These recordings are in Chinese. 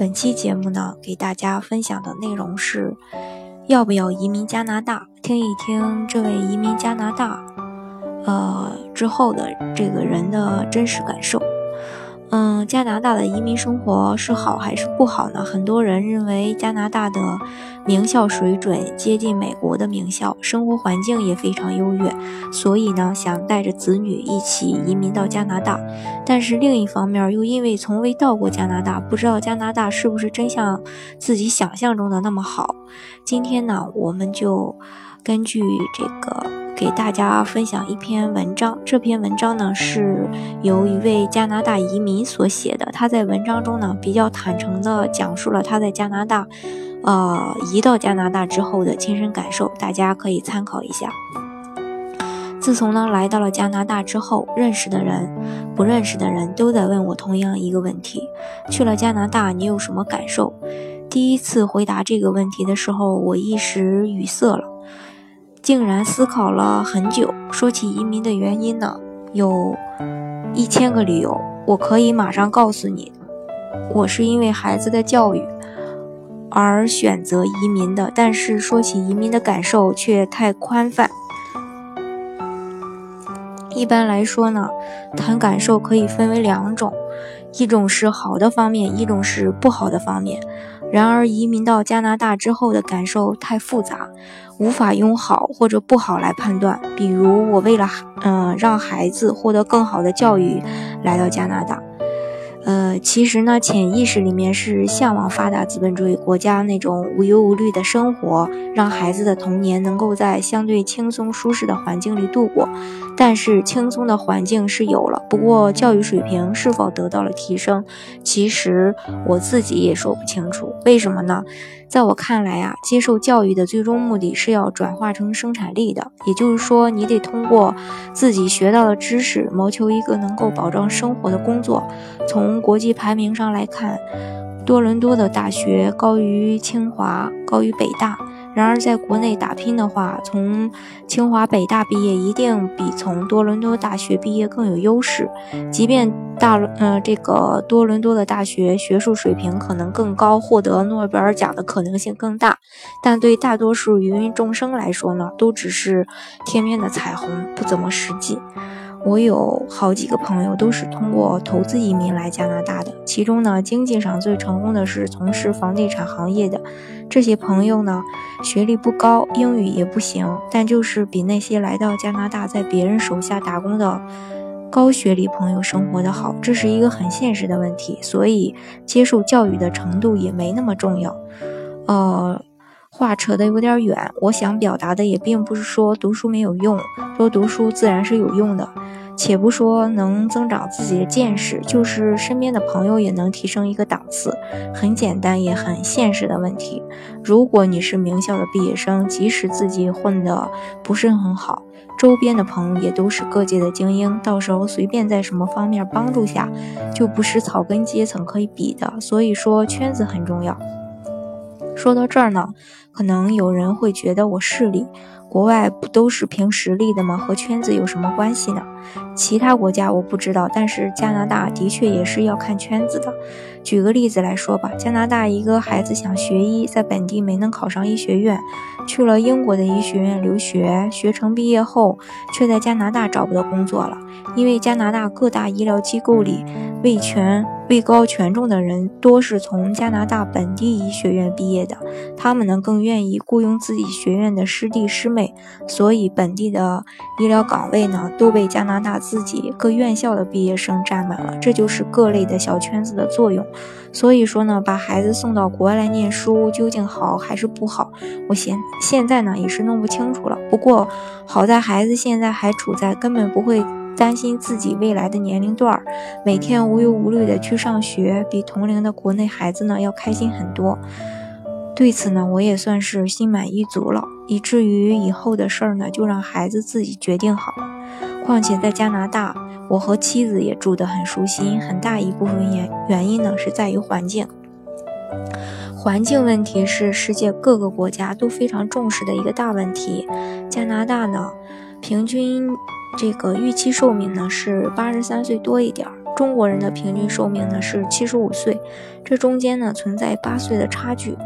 本期节目呢，给大家分享的内容是：要不要移民加拿大？听一听这位移民加拿大，呃之后的这个人的真实感受。嗯，加拿大的移民生活是好还是不好呢？很多人认为加拿大的名校水准接近美国的名校，生活环境也非常优越，所以呢，想带着子女一起移民到加拿大。但是另一方面，又因为从未到过加拿大，不知道加拿大是不是真像自己想象中的那么好。今天呢，我们就根据这个。给大家分享一篇文章，这篇文章呢是由一位加拿大移民所写的。他在文章中呢比较坦诚地讲述了他在加拿大，呃，移到加拿大之后的亲身感受，大家可以参考一下。自从呢来到了加拿大之后，认识的人、不认识的人都在问我同样一个问题：去了加拿大你有什么感受？第一次回答这个问题的时候，我一时语塞了。竟然思考了很久。说起移民的原因呢，有一千个理由，我可以马上告诉你，我是因为孩子的教育而选择移民的。但是说起移民的感受却太宽泛。一般来说呢，谈感受可以分为两种，一种是好的方面，一种是不好的方面。然而移民到加拿大之后的感受太复杂。无法用好或者不好来判断。比如，我为了嗯让孩子获得更好的教育来到加拿大。呃，其实呢，潜意识里面是向往发达资本主义国家那种无忧无虑的生活，让孩子的童年能够在相对轻松舒适的环境里度过。但是，轻松的环境是有了，不过教育水平是否得到了提升，其实我自己也说不清楚。为什么呢？在我看来啊，接受教育的最终目的是要转化成生产力的，也就是说，你得通过自己学到的知识，谋求一个能够保障生活的工作。从国际排名上来看，多伦多的大学高于清华，高于北大。然而，在国内打拼的话，从清华、北大毕业一定比从多伦多大学毕业更有优势。即便大呃这个多伦多的大学学术水平可能更高，获得诺贝尔奖的可能性更大，但对大多数芸芸众生来说呢，都只是天边的彩虹，不怎么实际。我有好几个朋友都是通过投资移民来加拿大的，其中呢，经济上最成功的是从事房地产行业的。这些朋友呢，学历不高，英语也不行，但就是比那些来到加拿大在别人手下打工的高学历朋友生活的好。这是一个很现实的问题，所以接受教育的程度也没那么重要。呃。话扯得有点远，我想表达的也并不是说读书没有用，多读书自然是有用的。且不说能增长自己的见识，就是身边的朋友也能提升一个档次。很简单也很现实的问题。如果你是名校的毕业生，即使自己混得不是很好，周边的朋友也都是各界的精英，到时候随便在什么方面帮助下，就不是草根阶层可以比的。所以说圈子很重要。说到这儿呢。可能有人会觉得我势利，国外不都是凭实力的吗？和圈子有什么关系呢？其他国家我不知道，但是加拿大的确也是要看圈子的。举个例子来说吧，加拿大一个孩子想学医，在本地没能考上医学院，去了英国的医学院留学，学成毕业后却在加拿大找不到工作了，因为加拿大各大医疗机构里位权。位高权重的人多是从加拿大本地医学院毕业的，他们呢更愿意雇佣自己学院的师弟师妹，所以本地的医疗岗位呢都被加拿大自己各院校的毕业生占满了。这就是各类的小圈子的作用。所以说呢，把孩子送到国外来念书究竟好还是不好，我现现在呢也是弄不清楚了。不过好在孩子现在还处在根本不会。担心自己未来的年龄段儿，每天无忧无虑的去上学，比同龄的国内孩子呢要开心很多。对此呢，我也算是心满意足了，以至于以后的事儿呢，就让孩子自己决定好。况且在加拿大，我和妻子也住得很舒心，很大一部分原原因呢是在于环境。环境问题是世界各个国家都非常重视的一个大问题。加拿大呢，平均这个预期寿命呢是八十三岁多一点儿，中国人的平均寿命呢是七十五岁，这中间呢存在八岁的差距。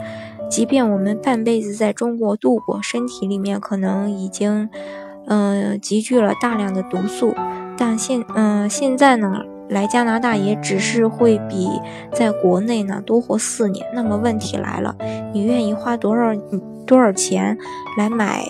即便我们半辈子在中国度过，身体里面可能已经嗯积聚了大量的毒素，但现嗯现在呢？来加拿大也只是会比在国内呢多活四年。那么问题来了，你愿意花多少多少钱来买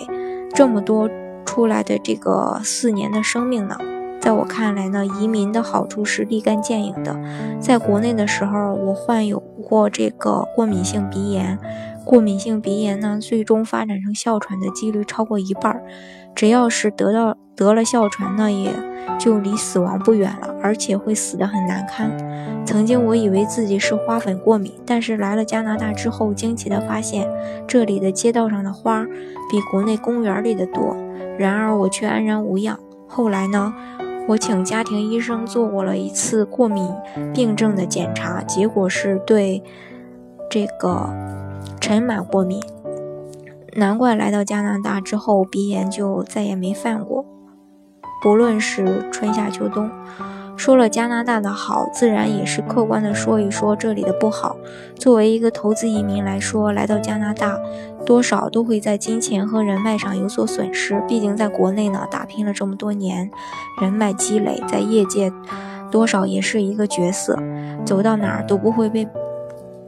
这么多出来的这个四年的生命呢？在我看来呢，移民的好处是立竿见影的。在国内的时候，我患有过这个过敏性鼻炎，过敏性鼻炎呢，最终发展成哮喘的几率超过一半儿。只要是得到得了哮喘，那也就离死亡不远了，而且会死得很难堪。曾经我以为自己是花粉过敏，但是来了加拿大之后，惊奇地发现这里的街道上的花比国内公园里的多，然而我却安然无恙。后来呢，我请家庭医生做过了一次过敏病症的检查，结果是对这个尘螨过敏。难怪来到加拿大之后，鼻炎就再也没犯过。不论是春夏秋冬，说了加拿大的好，自然也是客观的说一说这里的不好。作为一个投资移民来说，来到加拿大，多少都会在金钱和人脉上有所损失。毕竟在国内呢，打拼了这么多年，人脉积累，在业界多少也是一个角色，走到哪儿都不会被。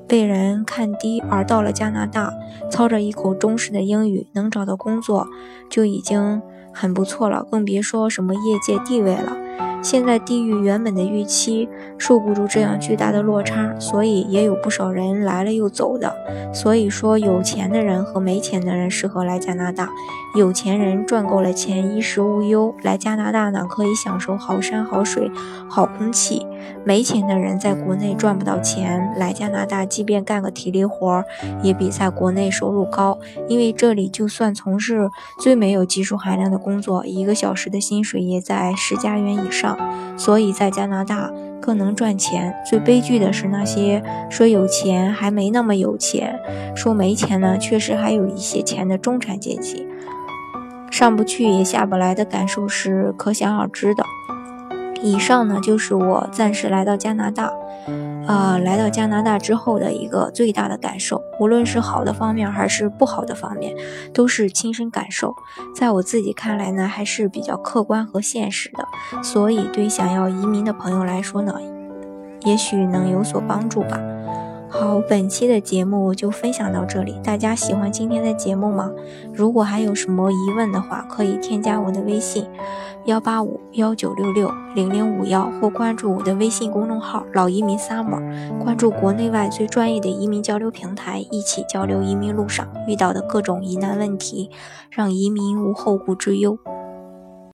被人看低，而到了加拿大，操着一口中式的英语，能找到工作就已经很不错了，更别说什么业界地位了。现在低于原本的预期，受不住这样巨大的落差，所以也有不少人来了又走的。所以说，有钱的人和没钱的人适合来加拿大。有钱人赚够了钱，衣食无忧，来加拿大呢可以享受好山好水、好空气。没钱的人在国内赚不到钱，来加拿大即便干个体力活，也比在国内收入高。因为这里就算从事最没有技术含量的工作，一个小时的薪水也在十加元以上。所以在加拿大更能赚钱。最悲剧的是那些说有钱还没那么有钱，说没钱呢，确实还有一些钱的中产阶级。上不去也下不来的感受是可想而知的。以上呢，就是我暂时来到加拿大，呃，来到加拿大之后的一个最大的感受，无论是好的方面还是不好的方面，都是亲身感受。在我自己看来呢，还是比较客观和现实的，所以对想要移民的朋友来说呢，也许能有所帮助吧。好，本期的节目就分享到这里。大家喜欢今天的节目吗？如果还有什么疑问的话，可以添加我的微信幺八五幺九六六零零五幺，或关注我的微信公众号“老移民 summer”，关注国内外最专业的移民交流平台，一起交流移民路上遇到的各种疑难问题，让移民无后顾之忧。